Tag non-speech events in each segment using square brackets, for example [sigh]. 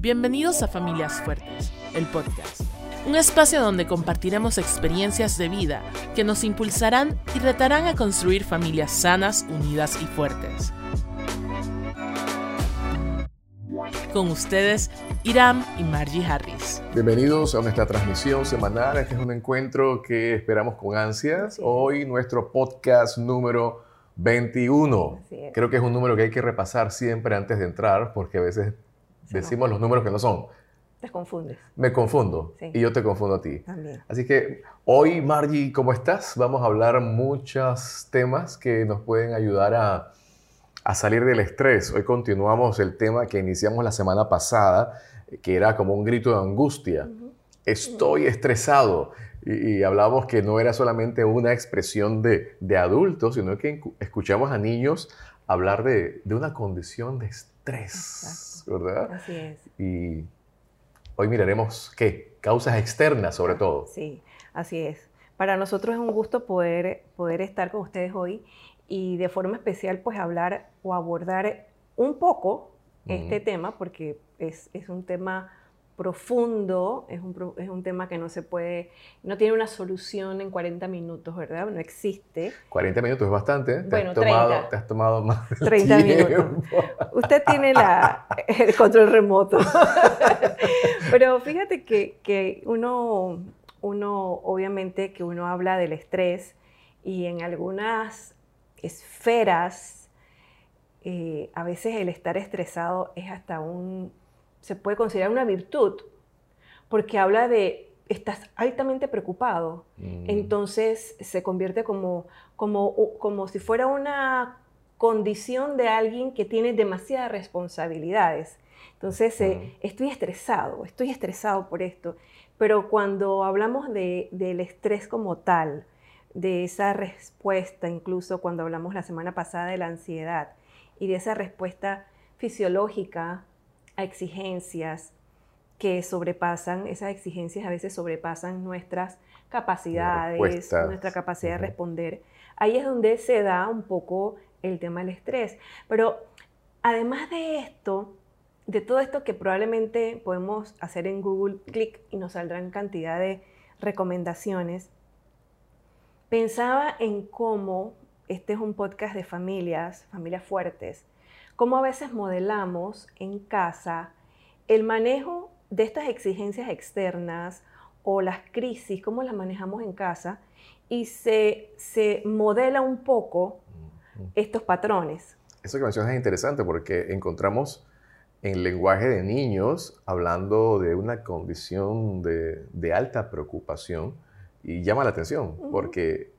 Bienvenidos a Familias Fuertes, el podcast. Un espacio donde compartiremos experiencias de vida que nos impulsarán y retarán a construir familias sanas, unidas y fuertes. Con ustedes, Iram y Margie Harris. Bienvenidos a nuestra transmisión semanal. Este es un encuentro que esperamos con ansias. Hoy nuestro podcast número 21. Creo que es un número que hay que repasar siempre antes de entrar porque a veces decimos los números que no son. Te confundes. Me confundo y yo te confundo a ti. También. Así que hoy, Margie, ¿cómo estás? Vamos a hablar muchos temas que nos pueden ayudar a, a salir del estrés. Hoy continuamos el tema que iniciamos la semana pasada, que era como un grito de angustia. Estoy estresado. Y, hablamos que no era solamente una expresión de, de adultos, sino que escuchamos a niños hablar de, de una condición de estrés, ¿verdad? Así es. Y hoy miraremos qué, causas externas sobre todo. Sí, así es. Para nosotros es un gusto poder, poder estar con ustedes hoy y de forma especial pues hablar o abordar un poco este tema porque es, es un tema profundo, es un, es un, tema que no se puede, no tiene una solución en 40 minutos, ¿verdad? No existe. 40 minutos es bastante, ¿eh? ¿Te, bueno, has, tomado, te has tomado más. 30 minutos. Usted tiene la, [laughs] el control remoto. [laughs] Pero fíjate que, que uno, uno, obviamente que uno habla del estrés y en algunas esferas, eh, a veces el estar estresado es hasta un se puede considerar una virtud, porque habla de estás altamente preocupado, mm. entonces se convierte como, como, como si fuera una condición de alguien que tiene demasiadas responsabilidades. Entonces, eh, estoy estresado, estoy estresado por esto. Pero cuando hablamos de, del estrés como tal, de esa respuesta, incluso cuando hablamos la semana pasada de la ansiedad, y de esa respuesta fisiológica a exigencias que sobrepasan, esas exigencias a veces sobrepasan nuestras capacidades, nuestra capacidad de responder. Ahí es donde se da un poco el tema del estrés. Pero además de esto, de todo esto que probablemente podemos hacer en Google Click y nos saldrán cantidad de recomendaciones, pensaba en cómo este es un podcast de familias, familias fuertes, cómo a veces modelamos en casa el manejo de estas exigencias externas o las crisis, cómo las manejamos en casa y se, se modela un poco estos patrones. Eso que mencionas es interesante porque encontramos en lenguaje de niños hablando de una condición de, de alta preocupación y llama la atención porque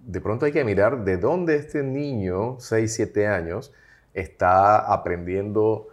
de pronto hay que mirar de dónde este niño, 6, 7 años, está aprendiendo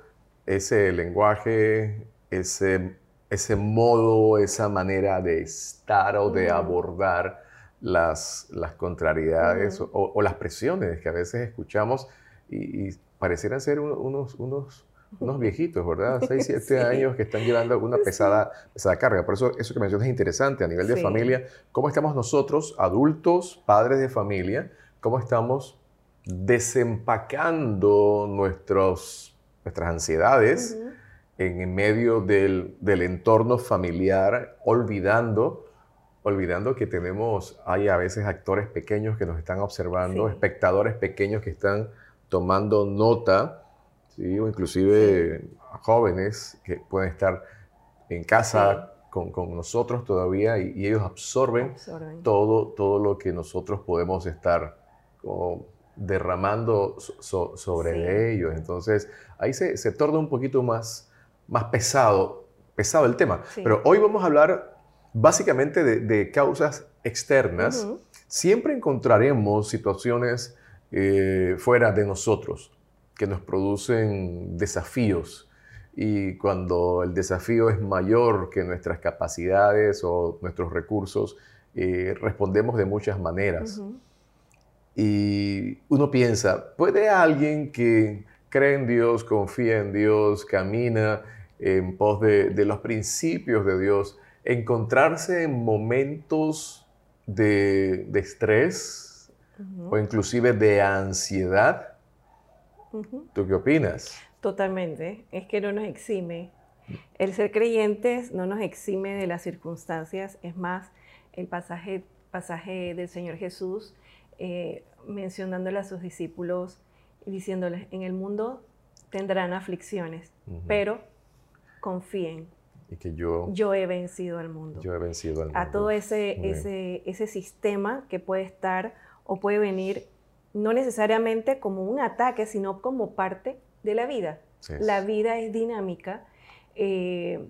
ese lenguaje, ese, ese modo, esa manera de estar o de abordar las, las contrariedades o, las presiones que a veces escuchamos y, parecieran ser unos, unos, unos viejitos, ¿verdad? [laughs] 6, 7 años que están llevando una pesada, pesada carga. Por eso eso que mencionas es interesante a nivel de familia. ¿Cómo estamos nosotros, adultos, padres de familia? ¿Cómo estamos desempacando nuestros, nuestras ansiedades en medio del, entorno familiar, olvidando, olvidando que tenemos, hay a veces actores pequeños que nos están observando, espectadores pequeños que están tomando nota, ¿sí? o inclusive jóvenes que pueden estar en casa con, nosotros todavía y, ellos absorben, Todo, todo lo que nosotros podemos estar derramando sobre ellos. Entonces, ahí se, se, torna un poquito más, más pesado, pesado el tema. Pero hoy vamos a hablar básicamente de, causas externas. Siempre encontraremos situaciones eh, fuera de nosotros que nos producen desafíos. Y cuando el desafío es mayor que nuestras capacidades o nuestros recursos, eh, respondemos de muchas maneras. Y uno piensa, ¿puede alguien que cree en Dios, confía en Dios, camina en pos de, los principios de Dios, encontrarse en momentos de, estrés o inclusive de ansiedad? ¿Tú qué opinas? Totalmente. Es que no nos exime El ser creyentes no nos exime de las circunstancias, es más, el pasaje, pasaje del Señor Jesús eh, mencionándole a sus discípulos y diciéndoles, en el mundo tendrán aflicciones, pero confíen. Y que yo, yo he vencido al mundo. Yo he vencido al mundo. A todo ese, ese, ese sistema que puede estar o puede venir no necesariamente como un ataque, sino como parte de la vida. La vida es dinámica. Eh,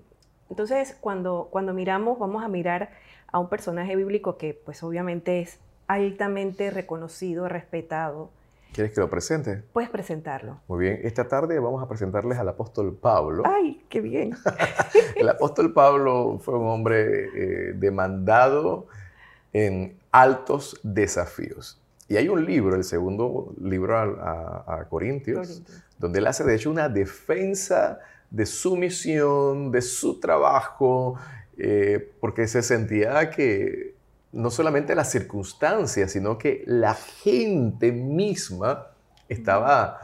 entonces, cuando, cuando miramos, vamos a mirar a un personaje bíblico que pues obviamente es altamente reconocido, respetado. ¿Quieres que lo presente? Puedes presentarlo. Muy bien, esta tarde vamos a presentarles al apóstol Pablo. ¡Ay, qué bien! [laughs] el apóstol Pablo fue un hombre eh, demandado en altos desafíos. Y hay un libro, el segundo libro a, Corintios, donde él hace de hecho una defensa de su misión, de su trabajo, eh, porque se sentía que no solamente las circunstancias, sino que la gente misma estaba,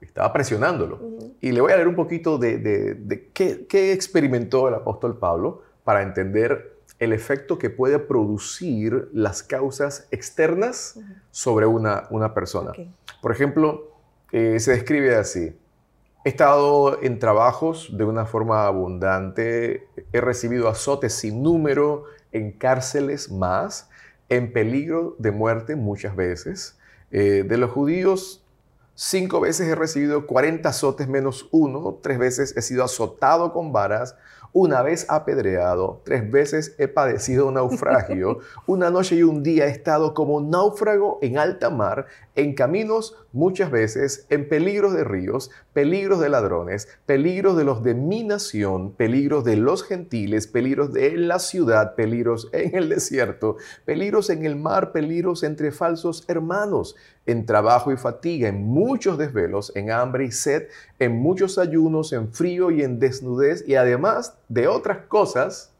estaba presionándolo. Y le voy a leer un poquito de, qué, experimentó el apóstol Pablo para entender el efecto que puede producir las causas externas sobre una, una persona. Por ejemplo, eh, se describe así. He estado en trabajos de una forma abundante, he recibido azotes sin número, en cárceles más, en peligro de muerte muchas veces. Eh, de los judíos, cinco veces he recibido 40 azotes menos uno, tres veces he sido azotado con varas, una vez apedreado, tres veces he padecido naufragio, [laughs] una noche y un día he estado como náufrago en alta mar, en caminos muchas veces, en peligros de ríos, peligros de ladrones, peligros de los de mi nación, peligros de los gentiles, peligros de la ciudad, peligros en el desierto, peligros en el mar, peligros entre falsos hermanos, en trabajo y fatiga, en muchos desvelos, en hambre y sed, en muchos ayunos, en frío y en desnudez, y además de otras cosas,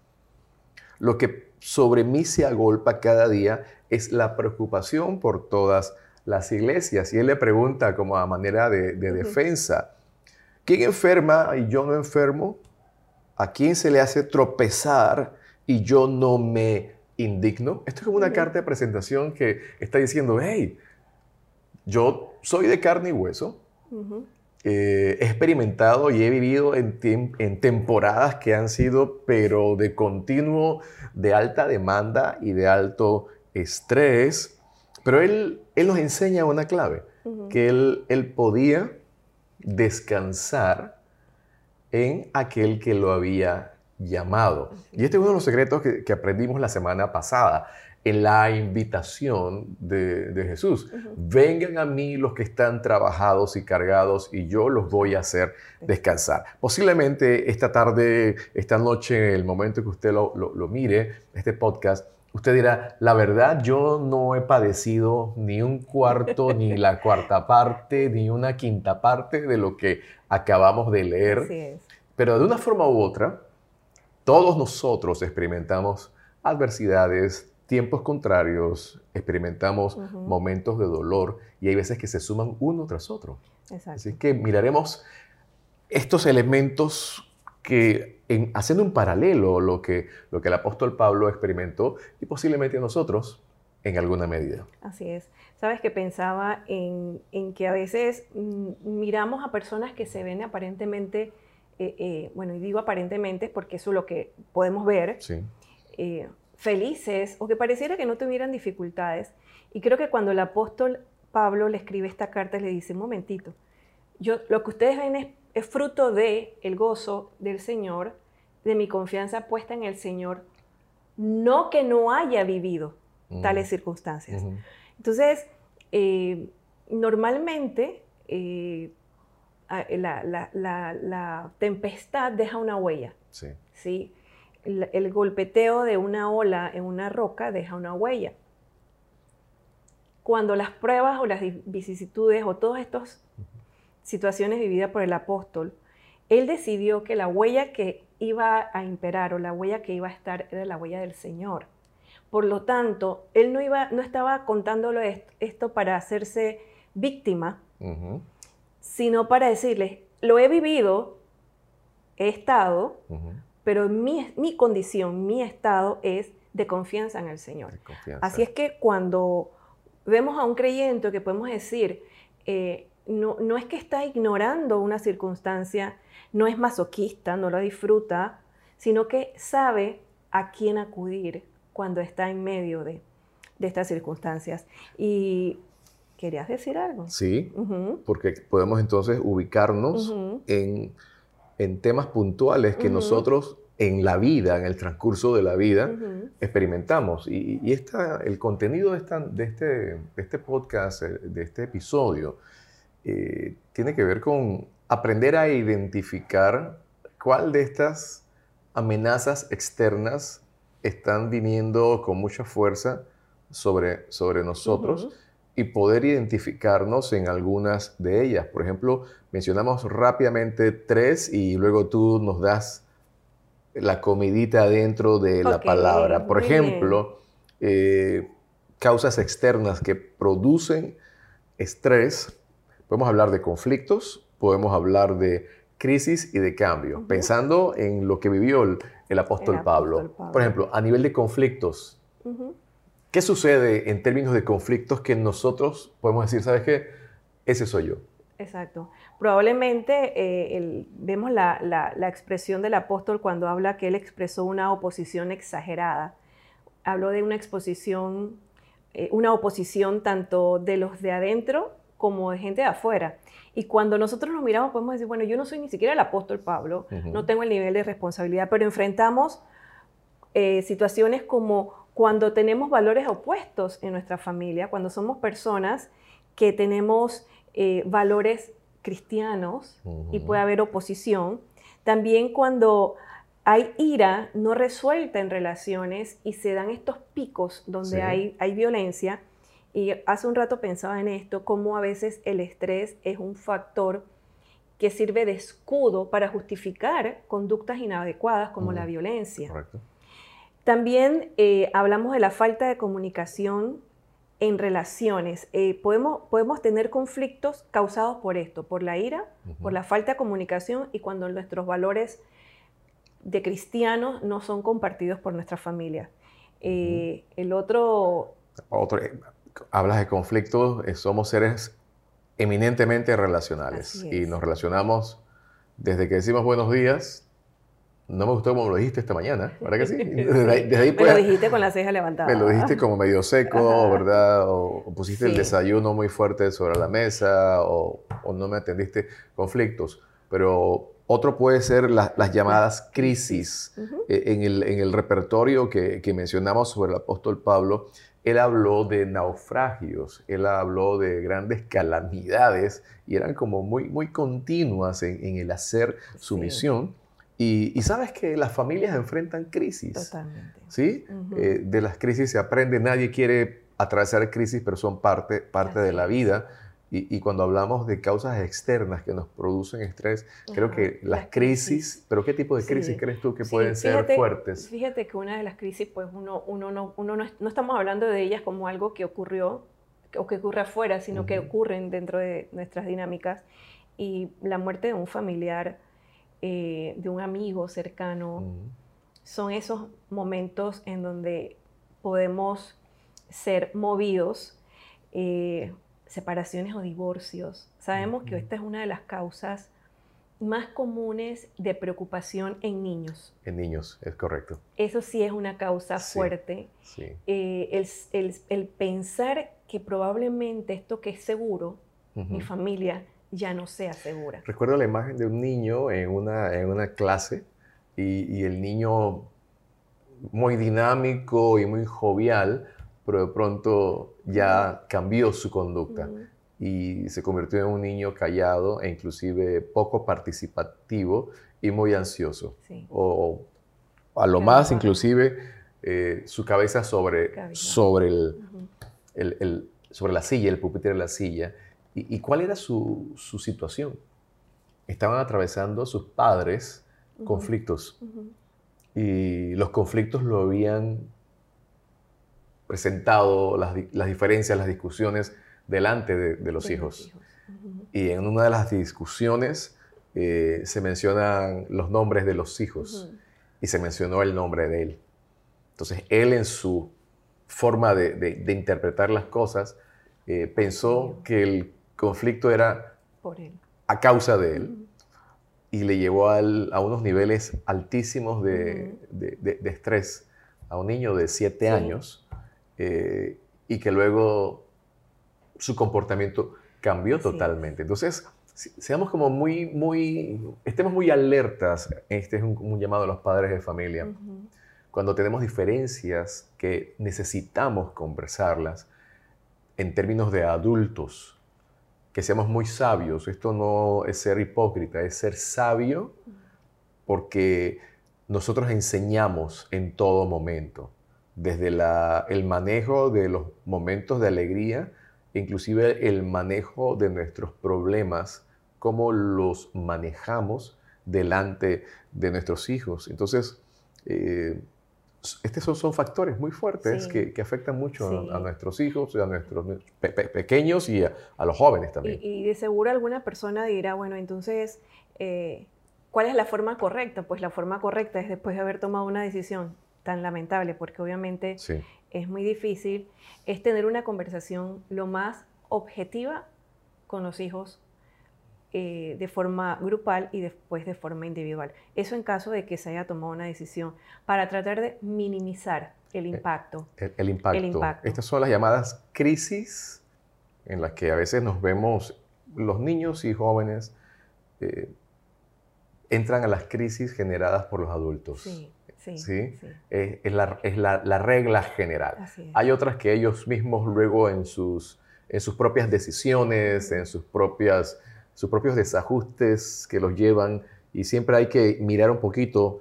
lo que sobre mí se agolpa cada día es la preocupación por todas las iglesias. Y él le pregunta como a manera de, defensa, ¿quién enferma y yo no enfermo? ¿A quién se le hace tropezar y yo no me indigno? Esto es como una carta de presentación que está diciendo, hey, yo soy de carne y hueso, eh, he experimentado y he vivido en, en, temporadas que han sido, pero de continuo, de alta demanda y de alto estrés. Pero él, él nos enseña una clave, que él, él podía descansar en aquel que lo había llamado. Y este es. uno de los secretos que, que aprendimos la semana pasada en la invitación de, Jesús. Vengan a mí los que están trabajados y cargados y yo los voy a hacer descansar. Posiblemente esta tarde, esta noche, el momento que usted lo, mire, este podcast, usted dirá, la verdad yo no he padecido ni un cuarto, ni la [laughs] cuarta parte, ni una quinta parte de lo que acabamos de leer. Pero de una forma u otra, todos nosotros experimentamos adversidades, tiempos contrarios, experimentamos momentos de dolor y hay veces que se suman uno tras otro. Así que miraremos estos elementos que en, haciendo un paralelo lo que, lo que el apóstol Pablo experimentó y posiblemente nosotros en alguna medida. Así es. Sabes que pensaba en, que a veces mm, miramos a personas que se ven aparentemente, eh, eh, bueno, y digo aparentemente porque eso es lo que podemos ver, sí. Eh, felices o que pareciera que no tuvieran dificultades. Y creo que cuando el apóstol Pablo le escribe esta carta, le dice, un momentito, yo, lo que ustedes ven es, fruto de el gozo del Señor, de mi confianza puesta en el Señor, no que no haya vivido tales circunstancias. Entonces, eh, normalmente eh, la, tempestad deja una huella. Sí. ¿sí? El, golpeteo de una ola en una roca deja una huella. Cuando las pruebas o las vicisitudes o todas estas situaciones vividas por el apóstol, él decidió que la huella que iba a imperar o la huella que iba a estar era la huella del Señor. Por lo tanto, él no, iba, no estaba contándolo esto para hacerse víctima, sino para decirles, lo he vivido, he estado, pero mi, mi, condición, mi estado es de confianza en el Señor. Así es que cuando vemos a un creyente que podemos decir, eh, no, no es que está ignorando una circunstancia, no es masoquista, no lo disfruta, sino que sabe a quién acudir cuando está en medio de, de estas circunstancias. Y ¿Querías decir algo? Sí, porque podemos entonces ubicarnos en, en, temas puntuales que nosotros en la vida, en el transcurso de la vida, experimentamos. Y, y esta, el contenido de, esta, de, este, de, este, podcast, eh, de este episodio, eh, tiene que ver con aprender a identificar cuál de estas amenazas externas están viniendo con mucha fuerza sobre, sobre nosotros y poder identificarnos en algunas de ellas. Por ejemplo, mencionamos rápidamente tres y luego tú nos das la comidita dentro de la palabra. Por ejemplo, eh, causas externas que producen estrés. Podemos hablar de conflictos, podemos hablar de crisis y de cambio, pensando en lo que vivió el, apóstol, Pablo. Por ejemplo, a nivel de conflictos, ¿Qué sucede en términos de conflictos que nosotros podemos decir, sabes qué? Ese soy yo. Exacto. Probablemente eh, vemos la, expresión del apóstol cuando habla que él expresó una oposición exagerada. Habló de una exposición, eh, una oposición tanto de los de adentro como de gente de afuera. Y cuando nosotros nos miramos podemos decir, bueno, yo no soy ni siquiera el apóstol Pablo, no tengo el nivel de responsabilidad, pero enfrentamos eh, situaciones como cuando tenemos valores opuestos en nuestra familia, cuando somos personas que tenemos eh, valores cristianos y puede haber oposición, también cuando hay ira no resuelta en relaciones y se dan estos picos donde hay, hay violencia. Y hace un rato pensaba en esto, cómo a veces el estrés es un factor que sirve de escudo para justificar conductas inadecuadas como la violencia. Correcto. También eh, hablamos de la falta de comunicación en relaciones. Eh, podemos, podemos tener conflictos causados por esto, por la ira, por la falta de comunicación y cuando nuestros valores de cristianos no son compartidos por nuestra familia. Eh, el otro... otro... Hablas de conflictos, somos seres eminentemente relacionales y nos relacionamos desde que decimos buenos días no me gustó como lo dijiste esta mañana, ¿verdad que sí? [laughs] Desde, ahí, me lo dijiste con la ceja levantada. Me lo dijiste como medio seco, ¿verdad? O, pusiste el desayuno muy fuerte sobre la mesa, o, no me atendiste conflictos. Pero otro puede ser las llamadas crisis. E, en, el, en, el, repertorio que, que, mencionamos sobre el apóstol Pablo, él habló de naufragios, él habló de grandes calamidades y eran como muy, muy continuas en, en el hacer su misión. Y, sabes que las familias enfrentan crisis. Totalmente. ¿Sí? Eh, de las crisis se aprende, nadie quiere atravesar crisis, pero son parte, parte de la vida. Y, cuando hablamos de causas externas que nos producen estrés, creo que las crisis, pero ¿qué tipo de crisis crees tú que pueden ser fuertes? Fíjate que una de las crisis, pues uno, uno, no, uno no, estamos hablando de ellas como algo que ocurrió o que ocurre afuera, sino que ocurren dentro de nuestras dinámicas. Y la muerte de un familiar eh, de un amigo cercano. Son esos momentos en donde podemos ser movidos, eh, separaciones o divorcios. Sabemos que esta es una de las causas más comunes de preocupación en niños. En niños, es correcto. Eso sí es una causa fuerte. Eh, el, pensar que probablemente esto que es seguro, mi familia, ya no sea segura. Recuerdo la imagen de un niño en una, en una clase y, el niño muy dinámico y muy jovial, pero de pronto ya cambió su conducta y se convirtió en un niño callado e inclusive poco participativo y muy ansioso. O a lo más inclusive eh, su cabeza sobre, sobre, el, sobre la silla, el pupitre de la silla ¿Y, cuál era su, situación? Estaban atravesando sus padres conflictos. Y los conflictos lo habían presentado, las, diferencias, las discusiones delante de, los hijos. Y en una de las discusiones, eh, se mencionan los nombres de los hijos y se mencionó el nombre de él. Entonces, él en su forma de, interpretar las cosas eh, pensó que el conflicto era a causa de él y le llevó a unos niveles altísimos de, estrés a un niño de siete años eh, y que luego su comportamiento cambió totalmente. Entonces, seamos como muy, muy, estemos muy alertas. Este es un, llamado a los padres de familia. Cuando tenemos diferencias que necesitamos conversarlas en términos de adultos, que seamos muy sabios. Esto no es ser hipócrita, es ser sabio porque nosotros enseñamos en todo momento, desde el manejo de los momentos de alegría, inclusive el manejo de nuestros problemas, cómo los manejamos delante de nuestros hijos. Entonces, eh, estos son, factores muy fuertes que, afectan mucho a, nuestros hijos, a nuestros pequeños y a, los jóvenes también. Y, de seguro alguna persona dirá, bueno, entonces, eh, ¿cuál es la forma correcta? Pues la forma correcta es después de haber tomado una decisión tan lamentable, porque obviamente es muy difícil, es tener una conversación lo más objetiva con los hijos eh, de forma grupal y después de forma individual. Eso en caso de que se haya tomado una decisión para tratar de minimizar el eh, impacto. El, impacto. Estas son las llamadas crisis en las que a veces nos vemos los niños y jóvenes eh, entran a las crisis generadas por los adultos. Sí, sí. ¿sí? Es, la, es la, la, regla general. Hay otras que ellos mismos luego en sus, en sus propias decisiones, en sus propias sus propios desajustes que los llevan y siempre hay que mirar un poquito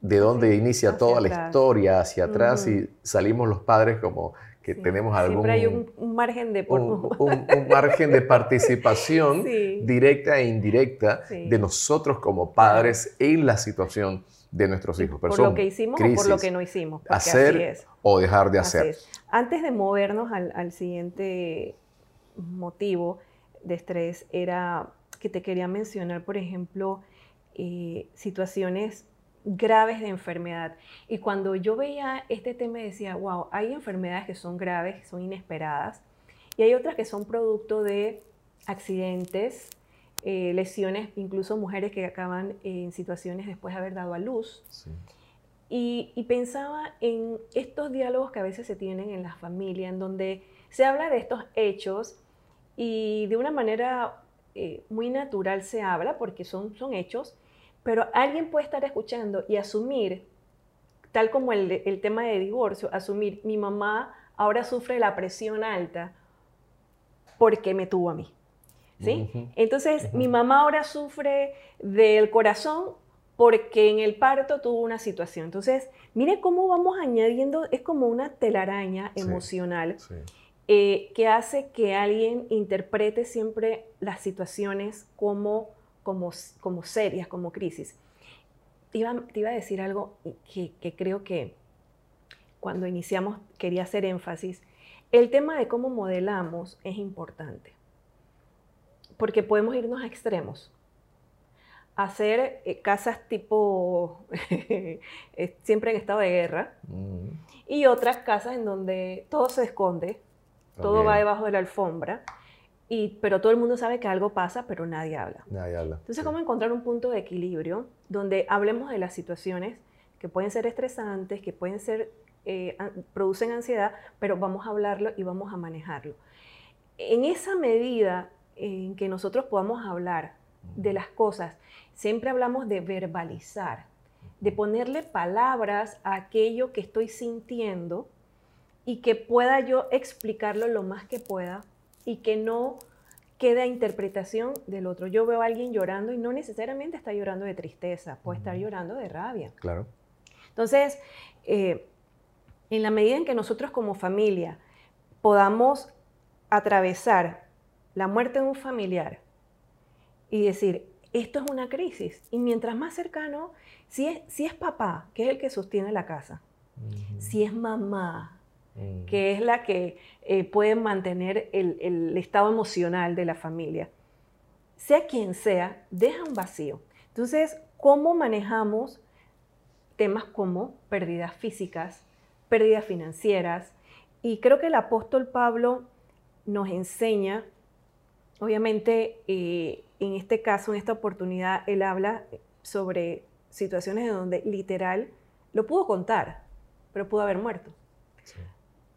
de dónde inicia toda la historia hacia atrás y salimos los padres como que tenemos algún... Siempre hay un, margen de... Un, [laughs] margen de participación directa e indirecta de nosotros como padres en la situación de nuestros hijos. por lo que hicimos o por lo que no hicimos. Hacer o dejar de hacer. Antes de movernos al, al siguiente motivo, de estrés era que te quería mencionar, por ejemplo, eh, situaciones graves de enfermedad. Y cuando yo veía este tema decía, wow, hay enfermedades que son graves, que son inesperadas, y hay otras que son producto de accidentes, eh, lesiones, incluso mujeres que acaban en situaciones después de haber dado a luz. Y, y, pensaba en estos diálogos que a veces se tienen en la familia, en donde se habla de estos hechos y de una manera eh, muy natural se habla porque son, son hechos, pero alguien puede estar escuchando y asumir, tal como el, el tema de divorcio, asumir mi mamá ahora sufre la presión alta porque me tuvo a mí. ¿Sí? Entonces, mi mamá ahora sufre del corazón porque en el parto tuvo una situación. Entonces, mire cómo vamos añadiendo, es como una telaraña emocional. Sí, eh, que hace que alguien interprete siempre las situaciones como, como, como serias, como crisis. Te iba, te iba a decir algo que, que, creo que cuando iniciamos quería hacer énfasis. El tema de cómo modelamos es importante, porque podemos irnos a extremos. Hacer eh, casas tipo [laughs] eh, siempre en estado de guerra mm. y otras casas en donde todo se esconde, todo va debajo de la alfombra. Y, pero todo el mundo sabe que algo pasa, pero nadie habla. Nadie habla. Entonces, ¿cómo encontrar un punto de equilibrio donde hablemos de las situaciones que pueden ser estresantes, que pueden ser, eh, producen ansiedad, pero vamos a hablarlo y vamos a manejarlo? En esa medida en que nosotros podamos hablar de las cosas, siempre hablamos de verbalizar, de ponerle palabras a aquello que estoy sintiendo, y que pueda yo explicarlo lo más que pueda y que no quede a interpretación del otro. Yo veo a alguien llorando y no necesariamente está llorando de tristeza, puede estar llorando de rabia. Claro. Entonces, eh, en la medida en que nosotros como familia podamos atravesar la muerte de un familiar y decir, esto es una crisis, y mientras más cercano, si es, si es papá, que es el que sostiene la casa, si es mamá, Mm. que es la que eh, puede mantener el, estado emocional de la familia. sea quien sea, deja un vacío. Entonces, ¿cómo manejamos temas como pérdidas físicas, pérdidas financieras? Y creo que el apóstol Pablo nos enseña, obviamente, eh, en este caso, en esta oportunidad, él habla sobre situaciones en donde literal lo pudo contar, pero pudo haber muerto.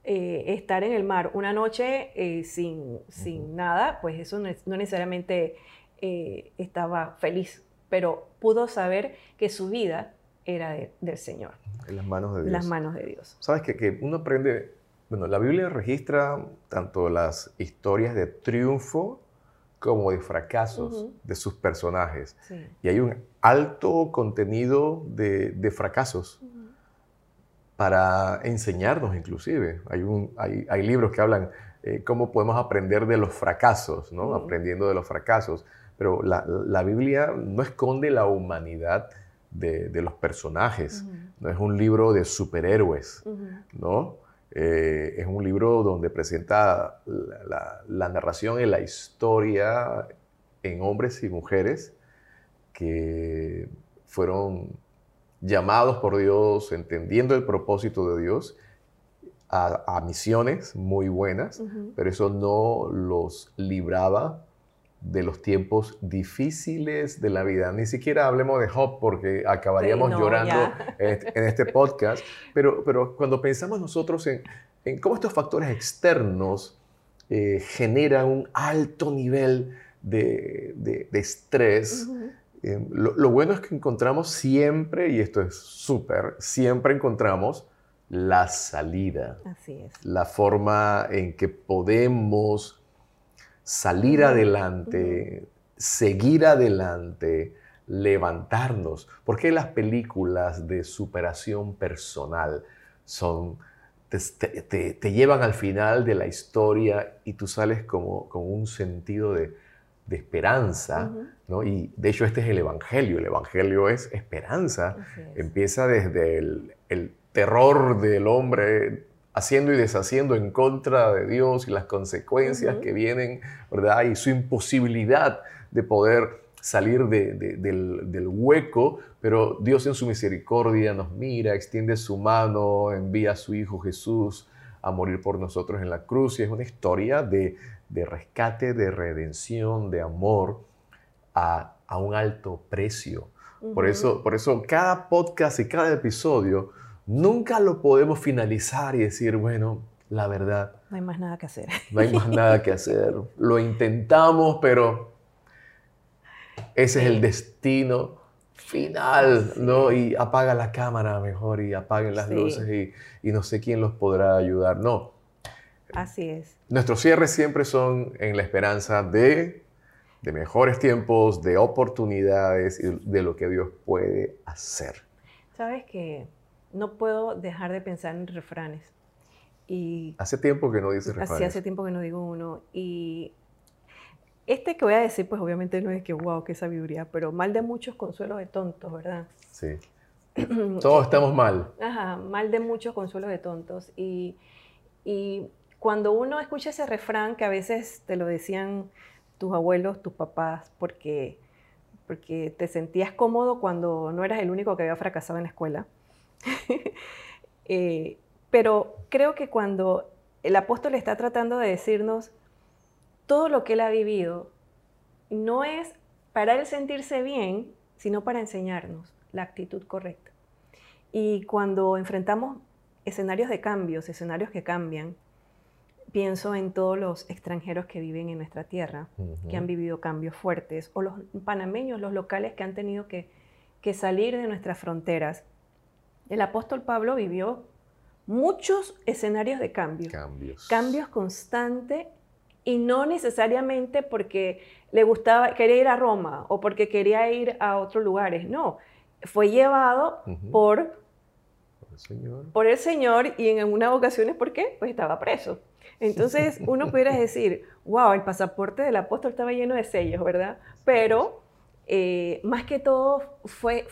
Eh, estar en el mar una noche eh, sin, sin nada, pues eso no, necesariamente eh, estaba feliz, pero pudo saber que su vida era del Señor. En las manos de Dios. las manos de Dios. Sabes que, que uno aprende, bueno, la Biblia registra tanto las historias de triunfo como de fracasos de sus personajes. Y hay un alto contenido de, de fracasos para enseñarnos inclusive. Hay, un, hay, hay libros que hablan eh, cómo podemos aprender de los fracasos, ¿no? Aprendiendo de los fracasos. Pero la, la, Biblia no esconde la humanidad de, de los personajes. No es un libro de superhéroes, ¿no? Eh, es un libro donde presenta la, la, narración y la historia en hombres y mujeres que fueron llamados por Dios, entendiendo el propósito de Dios, a, misiones muy buenas, pero eso no los libraba de los tiempos difíciles de la vida. Ni siquiera hablemos de Job porque acabaríamos llorando [laughs] este, en este, podcast, pero, pero cuando pensamos nosotros en, en cómo estos factores externos eh, generan un alto nivel de, de, estrés, eh, lo, bueno es que encontramos siempre, y esto es súper, siempre encontramos la salida. Así es. La forma en que podemos salir adelante, seguir adelante, levantarnos. Porque las películas de superación personal son... Te, llevan al final de la historia y tú sales como con un sentido de, de esperanza, ¿no? Y de hecho este es el Evangelio, el Evangelio es esperanza, empieza desde el, el, terror del hombre haciendo y deshaciendo en contra de Dios y las consecuencias que vienen, ¿verdad? Y su imposibilidad de poder salir de, del, del, hueco, pero Dios en su misericordia nos mira, extiende su mano, envía a su Hijo Jesús a morir por nosotros en la cruz. Y es una historia de, de rescate, de redención, de amor a, a un alto precio. por, eso, por eso cada podcast y cada episodio nunca lo podemos finalizar y decir, bueno, la verdad. No hay más nada que hacer. No hay más nada que hacer. [laughs] Lo intentamos, pero ese es el destino final, ¿no? Y apaga la cámara mejor y apaguen las luces y, y, no sé quién los podrá ayudar. No, Así es. Nuestros cierres siempre son en la esperanza de, de mejores tiempos, de oportunidades y de lo que Dios puede hacer. Sabes que no puedo dejar de pensar en refranes. Y hace tiempo que no dices refranes. Hace tiempo que no digo uno. Y este que voy a decir, pues obviamente no es que, wow, qué sabiduría, pero mal de muchos, consuelo de tontos, ¿verdad? Sí. [clears throat] Todos estamos mal. Ajá, mal de muchos, consuelo de tontos. Y, y cuando uno escucha ese refrán que a veces te lo decían tus abuelos, tus papás, porque, porque te sentías cómodo cuando no eras el único que había fracasado en la escuela. [laughs] Eh, pero creo que cuando el apóstol está tratando de decirnos todo lo que él ha vivido, no es para él sentirse bien, sino para enseñarnos la actitud correcta. Y cuando enfrentamos escenarios de cambios, escenarios que cambian, pienso en todos los extranjeros que viven en nuestra tierra, que han vivido cambios fuertes, o los panameños, los locales que han tenido que, salir de nuestras fronteras. El apóstol Pablo vivió muchos escenarios de cambio. Cambios. Cambios constantes y no necesariamente porque le gustaba, quería ir a Roma o porque quería ir a otros lugares. No, fue llevado por, por, el Señor. por el Señor y en algunas ocasiones, ¿por qué? Pues estaba preso. Entonces uno pudiera decir, wow, el pasaporte del apóstol estaba lleno de sellos, ¿verdad? Pero eh, más que todo fue,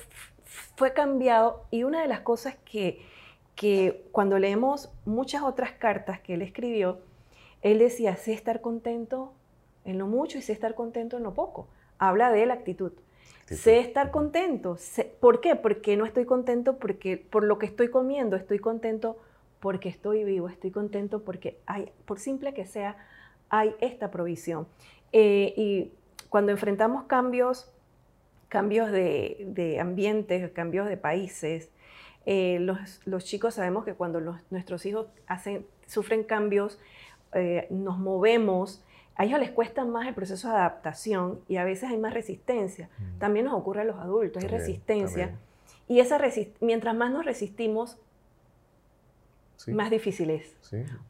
fue cambiado y una de las cosas que, que cuando leemos muchas otras cartas que él escribió, él decía, sé estar contento en lo mucho y sé estar contento en lo poco. habla de la actitud. Sé estar contento. ¿Por qué? Porque no estoy contento porque por lo que estoy comiendo, estoy contento porque estoy vivo, estoy contento porque hay, por simple que sea, hay esta provisión. Eh, y cuando enfrentamos cambios, cambios de, de ambientes, cambios de países, eh, los, chicos sabemos que cuando nuestros hijos hacen, sufren cambios, eh, nos movemos, a ellos les cuesta más el proceso de adaptación y a veces hay más resistencia. Mm. También nos ocurre a los adultos, hay resistencia. Y esa mientras más nos resistimos, más difícil es.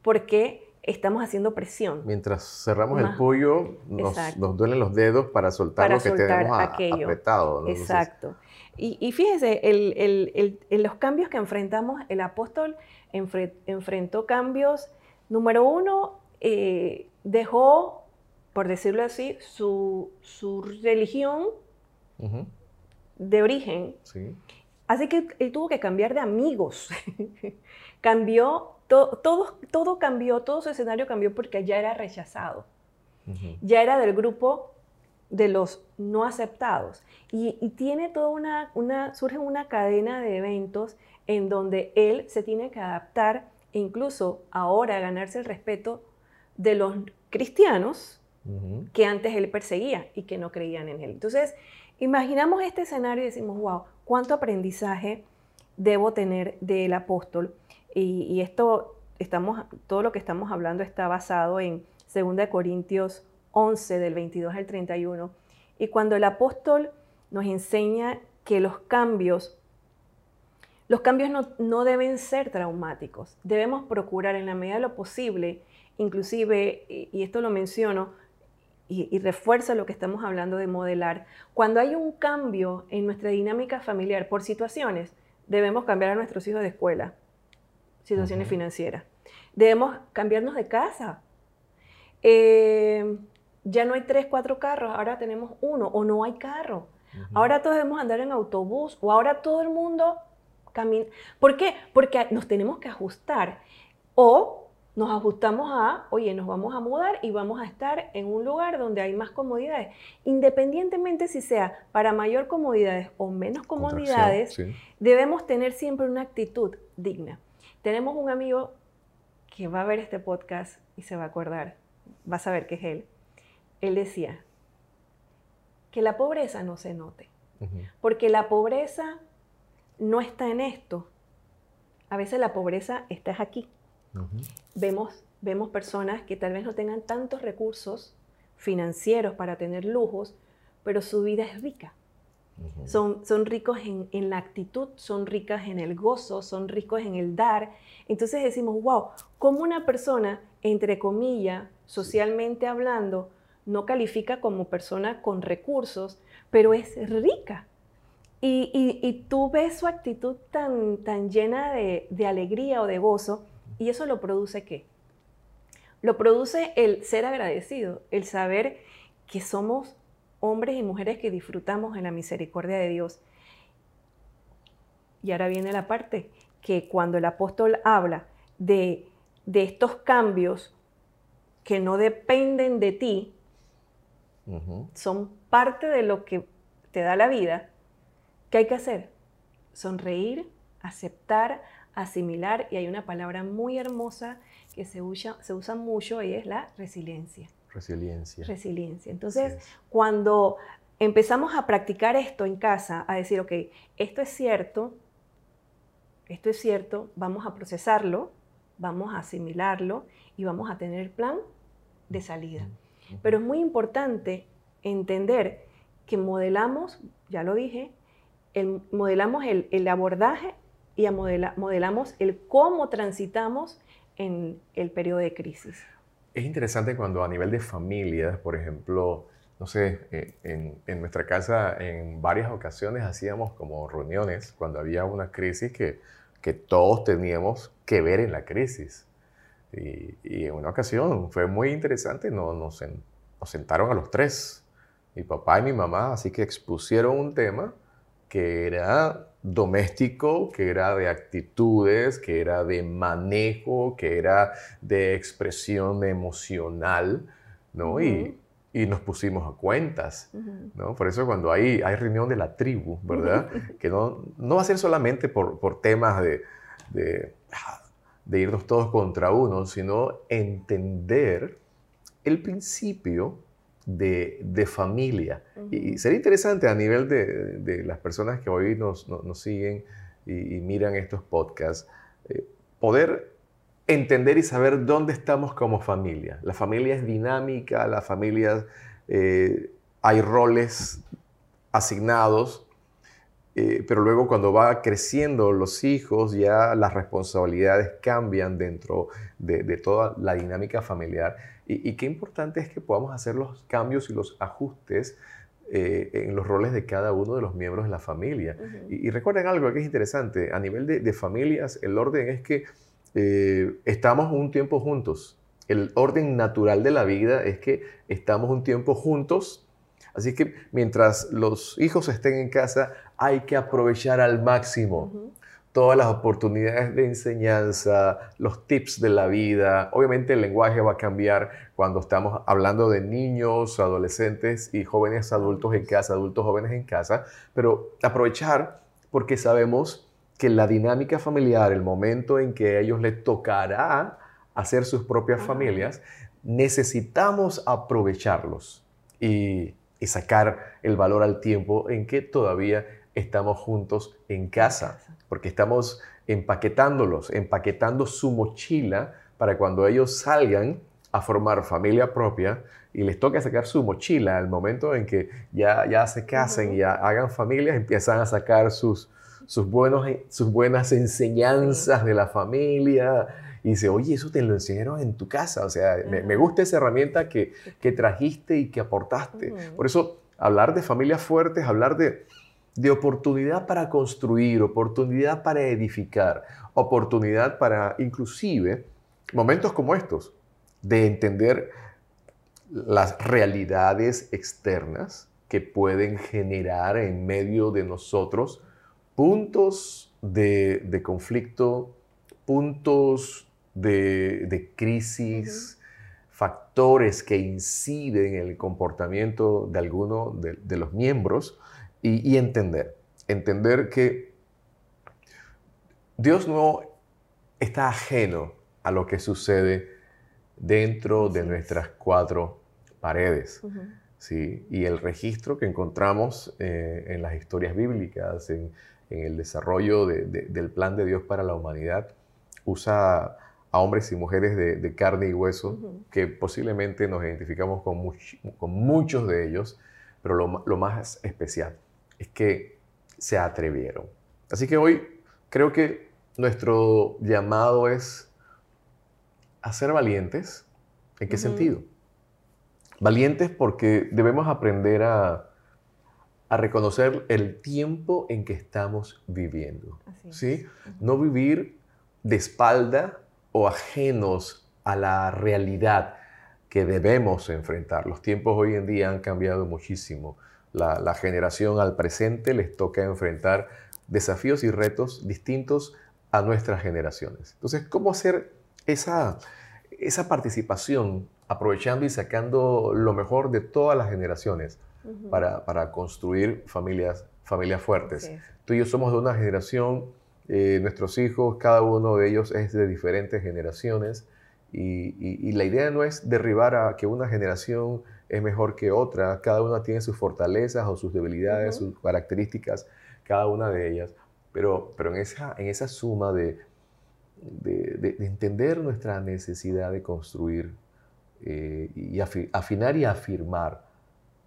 Porque estamos haciendo presión. Mientras cerramos el pollo, nos, duelen los dedos para soltar lo que tenemos apretado. Exacto. Y, y, fíjese, el, los cambios que enfrentamos, el apóstol enfrentó cambios. Número uno, eh, dejó, por decirlo así, su, religión de origen. Así que él tuvo que cambiar de amigos. [laughs] cambió, todo, todo cambió, todo su escenario cambió porque ya era rechazado. Ya era del grupo de los no aceptados. Y, tiene toda una, una, surge una cadena de eventos en donde él se tiene que adaptar e incluso ahora ganarse el respeto de los cristianos que antes él perseguía y que no creían en él. Entonces, imaginamos este escenario y decimos, wow, cuánto aprendizaje debo tener del apóstol. Y, esto, todo lo que estamos hablando está basado en 2 Corintios 11, del 22 al 31. Y cuando el apóstol nos enseña que los cambios, los cambios no, deben ser traumáticos, debemos procurar en la medida de lo posible, inclusive, y esto lo menciono, y, refuerza lo que estamos hablando de modelar. Cuando hay un cambio en nuestra dinámica familiar por situaciones, debemos cambiar a nuestros hijos de escuela, situaciones financieras. Debemos cambiarnos de casa. Eh, ya no hay tres, cuatro carros, ahora tenemos uno o no hay carro. Ahora todos debemos andar en autobús o ahora todo el mundo camina. ¿Por qué? Porque nos tenemos que ajustar. O nos ajustamos a, oye, nos vamos a mudar y vamos a estar en un lugar donde hay más comodidades. Independientemente si sea para mayor comodidades o menos comodidades, debemos tener siempre una actitud digna. Tenemos un amigo que va a ver este podcast y se va a acordar, va a saber que es él. Él decía que la pobreza no se note, porque la pobreza no está en esto. A veces la pobreza está aquí vemos, vemos personas que tal vez no tengan tantos recursos financieros para tener lujos, pero su vida es rica. Son, son, ricos en, en, la actitud, son ricas en el gozo, son ricos en el dar. Entonces decimos, wow, como una persona, entre comillas, socialmente hablando, no califica como persona con recursos, pero es rica. Y, y, y tú ves su actitud tan, tan llena de, de alegría o de gozo, ¿Y eso lo produce qué? Lo produce el ser agradecido, el saber que somos hombres y mujeres que disfrutamos en la misericordia de Dios. Y ahora viene la parte que cuando el apóstol habla de, de estos cambios que no dependen de ti, son parte de lo que te da la vida, ¿qué hay que hacer? Sonreír, aceptar, asimilar y hay una palabra muy hermosa que se usa, se usa mucho y es la resiliencia. Resiliencia. Resiliencia. Entonces, cuando empezamos a practicar esto en casa, a decir, ok, esto es cierto, esto es cierto, vamos a procesarlo, vamos a asimilarlo y vamos a tener plan de salida. Pero es muy importante entender que modelamos, ya lo dije, el, modelamos el, el abordaje y modelamos el cómo transitamos en el periodo de crisis. Es interesante cuando a nivel de familias, por ejemplo, no sé, eh, en, en, nuestra casa en varias ocasiones hacíamos como reuniones cuando había una crisis que, que todos teníamos que ver en la crisis. Y, y en una ocasión fue muy interesante, nos, nos, nos sentaron a los tres, mi papá y mi mamá, así que expusieron un tema que era doméstico, que era de actitudes, que era de manejo, que era de expresión emocional, ¿no? Y y nos pusimos a cuentas, ¿no? Por eso cuando hay, hay reunión de la tribu, ¿verdad? [laughs] que no, no va a ser solamente por, por temas de, de, de, irnos todos contra uno, sino entender el principio de, de familia. Y sería interesante a nivel de, de las personas que hoy nos, nos, siguen y, miran estos podcasts, eh, poder entender y saber dónde estamos como familia. La familia es dinámica, la familia eh, hay roles asignados, eh, pero luego cuando va creciendo los hijos ya las responsabilidades cambian dentro de, toda la dinámica familiar. Y, qué importante es que podamos hacer los cambios y los ajustes eh, en los roles de cada uno de los miembros de la familia. y, recuerden algo que es interesante, a nivel de familias, el orden es que eh, estamos un tiempo juntos. El orden natural de la vida es que estamos un tiempo juntos. Así que mientras los hijos estén en casa, hay que aprovechar al máximo todas las oportunidades de enseñanza, los tips de la vida. Obviamente el lenguaje va a cambiar cuando estamos hablando de niños, adolescentes y jóvenes adultos en casa, adultos jóvenes en casa, pero aprovechar porque sabemos que la dinámica familiar, el momento en que a ellos les tocará hacer sus propias familias, necesitamos aprovecharlos y, sacar el valor al tiempo en que todavía estamos juntos en casa, porque estamos empaquetándolos, empaquetando su mochila para cuando ellos salgan a formar familia propia y les toca sacar su mochila al momento en que ya, ya se casen, y ya hagan familias, empiezan a sacar sus, sus, buenos, sus buenas enseñanzas de la familia. Y dice, oye, eso te lo enseñaron en tu casa. O sea, me, gusta esa herramienta que, que, trajiste y que aportaste. Por eso, hablar de familias fuertes, hablar de, de oportunidad para construir, oportunidad para edificar, oportunidad para inclusive momentos como estos, de entender las realidades externas que pueden generar en medio de nosotros puntos de, conflicto, puntos de, crisis, factores que inciden en el comportamiento de alguno de, los miembros y, entender, entender que Dios no está ajeno a lo que sucede dentro de nuestras cuatro paredes. ¿sí? Y el registro que encontramos eh, en las historias bíblicas, en, en el desarrollo del plan de Dios para la humanidad, usa a hombres y mujeres de, carne y hueso, que posiblemente nos identificamos con, con muchos de ellos, pero lo, más especial es que se atrevieron. Así que hoy creo que nuestro llamado es a ser valientes. ¿En qué sentido? Valientes porque debemos aprender a, a reconocer el tiempo en que estamos viviendo. ¿sí? No vivir de espalda o ajenos a la realidad que debemos enfrentar. Los tiempos hoy en día han cambiado muchísimo. La, generación al presente les toca enfrentar desafíos y retos distintos a nuestras generaciones. Entonces, ¿cómo hacer esa, esa participación aprovechando y sacando lo mejor de todas las generaciones? para, construir familias, familias fuertes. Tú y yo somos de una generación, eh, nuestros hijos, cada uno de ellos es de diferentes generaciones y, la idea no es derribar a que una generación es mejor que otra, cada una tiene sus fortalezas o sus debilidades, sus características, cada una de ellas, pero, pero en, esa, en esa suma de, de, entender nuestra necesidad de construir eh, y afinar y afirmar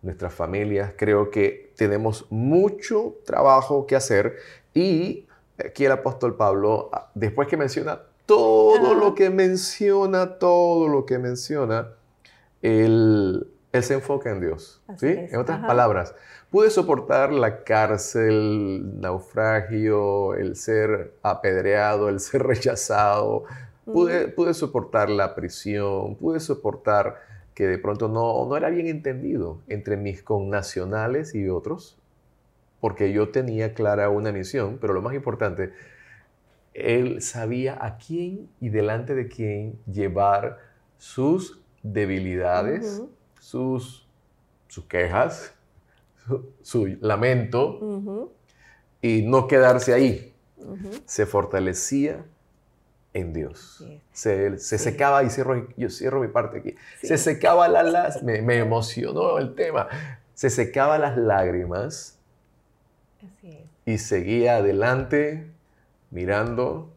nuestras familias. Creo que tenemos mucho trabajo que hacer. Y aquí el apóstol Pablo, ah, después que menciona todo lo que menciona, todo lo que menciona, él, se enfoca en Dios. ¿sí? En otras palabras, pude soportar la cárcel, el naufragio, el ser apedreado, el ser rechazado, pude, pude soportar la prisión, pude soportar que de pronto no, no era bien entendido entre mis connacionales y otros, porque yo tenía clara una misión, pero lo más importante, él sabía a quién y delante de quién llevar sus debilidades, sus sus quejas, [laughs] su, lamento, y no quedarse ahí. Se fortalecía en Dios. Se, secaba, y cierro, yo cierro mi parte aquí, se secaba las, me, me, emocionó el tema, se secaba las lágrimas y seguía adelante mirando,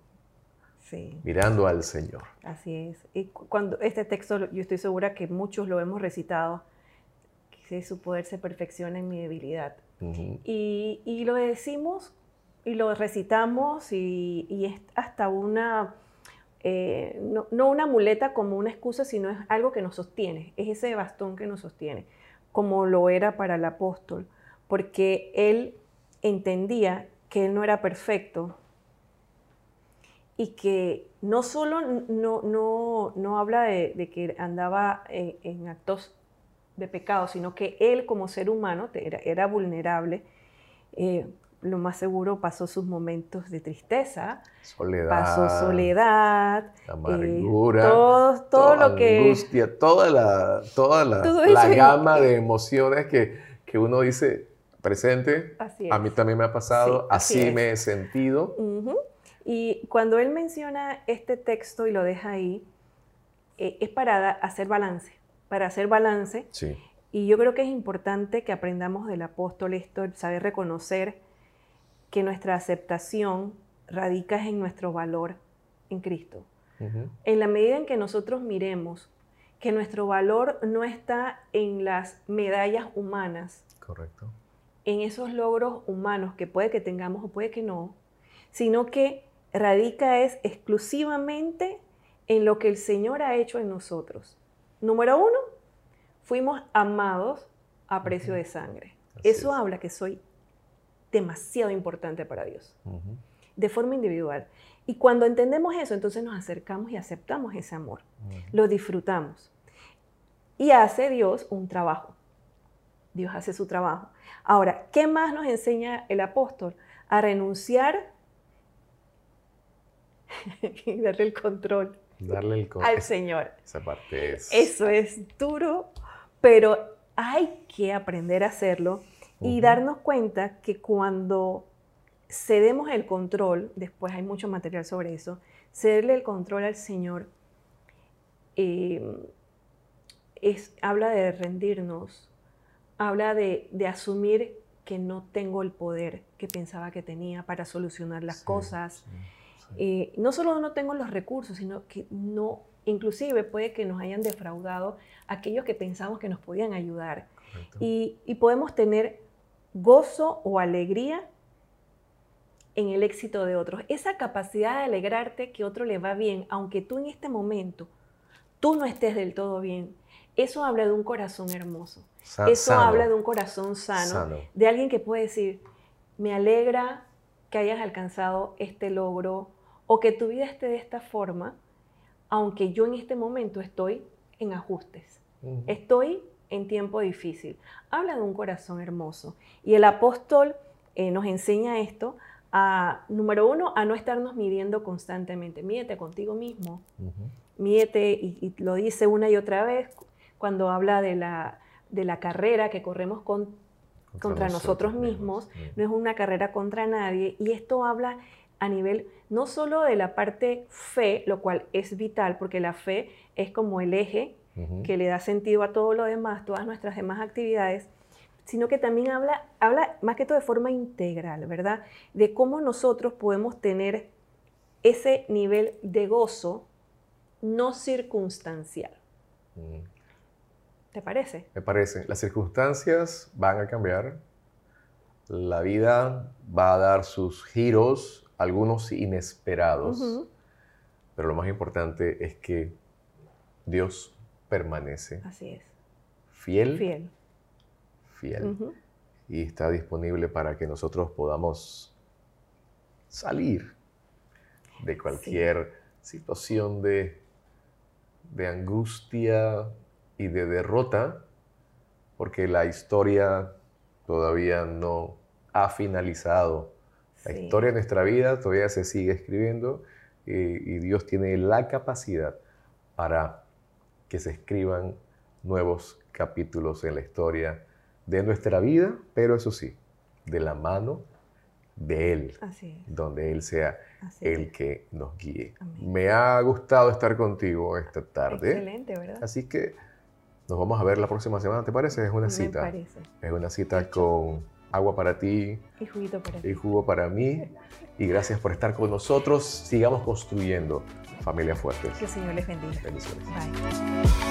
mirando al Señor. Así es. Y cuando este texto, yo estoy segura que muchos lo hemos recitado, que su poder se perfecciona en mi debilidad. y, y, lo decimos y lo recitamos y, y es hasta una, eh, no, no, una muleta como una excusa, sino es algo que nos sostiene, es ese bastón que nos sostiene, como lo era para el apóstol, porque él entendía que él no era perfecto y que no solo no, no, no habla de, que andaba en, actos de pecado, sino que él como ser humano era, era vulnerable. Eh, lo más seguro pasó sus momentos de tristeza, soledad, pasó soledad, eh, amargura, todo, todo lo angustia, toda la, toda la, la gama de emociones que, que, uno dice presente. a mí también me ha pasado, así, me he sentido. Y cuando él menciona este texto y lo deja ahí, eh, es para hacer balance, para hacer balance. Sí. Y yo creo que es importante que aprendamos del apóstol esto, saber reconocer que nuestra aceptación radica en nuestro valor en Cristo. En la medida en que nosotros miremos que nuestro valor no está en las medallas humanas, correcto, en esos logros humanos que puede que tengamos o puede que no, sino que radica es exclusivamente en lo que el Señor ha hecho en nosotros. Número uno, fuimos amados a precio de sangre. Eso habla que soy demasiado importante para Dios, de forma individual. Y cuando entendemos eso, entonces nos acercamos y aceptamos ese amor, lo disfrutamos. Y hace Dios un trabajo. Dios hace su trabajo. Ahora, ¿qué más nos enseña el apóstol? A renunciar [laughs] y darle el control. Darle el al Señor. Esa parte es... Eso es duro, pero hay que aprender a hacerlo y darnos cuenta que cuando cedemos el control, después hay mucho material sobre eso, cederle el control al Señor em, es, habla de rendirnos, habla de, asumir que no tengo el poder que pensaba que tenía para solucionar las cosas. Eh, no solo no tengo los recursos, sino que no, inclusive puede que nos hayan defraudado aquellos que pensamos que nos podían ayudar. Y, y, podemos tener gozo o alegría en el éxito de otros. Esa capacidad de alegrarte que otro le va bien, aunque tú en este momento tú no estés del todo bien. Eso habla de un corazón hermoso. Eso habla de un corazón sano, de alguien que puede decir, me alegra que hayas alcanzado este logro o que tu vida esté de esta forma, aunque yo en este momento estoy en ajustes. Estoy en tiempo difícil. Habla de un corazón hermoso. Y el apóstol eh, nos enseña esto, a, número uno, a no estarnos midiendo constantemente. Mídete contigo mismo. Mídete, y, lo dice una y otra vez cuando habla de la, de la carrera que corremos con, contra, nosotros, mismos. No es una carrera contra nadie. Y esto habla a nivel no solo de la parte fe, lo cual es vital, porque la fe es como el eje que le da sentido a todo lo demás, todas nuestras demás actividades, sino que también habla, habla más que todo de forma integral, ¿verdad? De cómo nosotros podemos tener ese nivel de gozo no circunstancial. ¿Te parece? Me parece. Las circunstancias van a cambiar. La vida va a dar sus giros, algunos inesperados. Pero lo más importante es que Dios permanece. Así es. Fiel. Fiel. Fiel. Y está disponible para que nosotros podamos salir de cualquier situación de, de angustia y de derrota, porque la historia todavía no ha finalizado. La historia de nuestra vida todavía se sigue escribiendo y Dios tiene la capacidad para que se escriban nuevos capítulos en la historia de nuestra vida, pero eso sí, de la mano de Él, donde Él sea el que nos guíe. Me ha gustado estar contigo esta tarde. Excelente, ¿verdad? Así que nos vamos a ver la próxima semana, ¿te parece? Es una Me cita. parece. Es una cita con agua para ti Y juguito para ti. y jugo para mí. Y gracias por estar con nosotros. Sigamos construyendo familias fuertes. Que el Señor les bendiga. Bendiciones. Bye.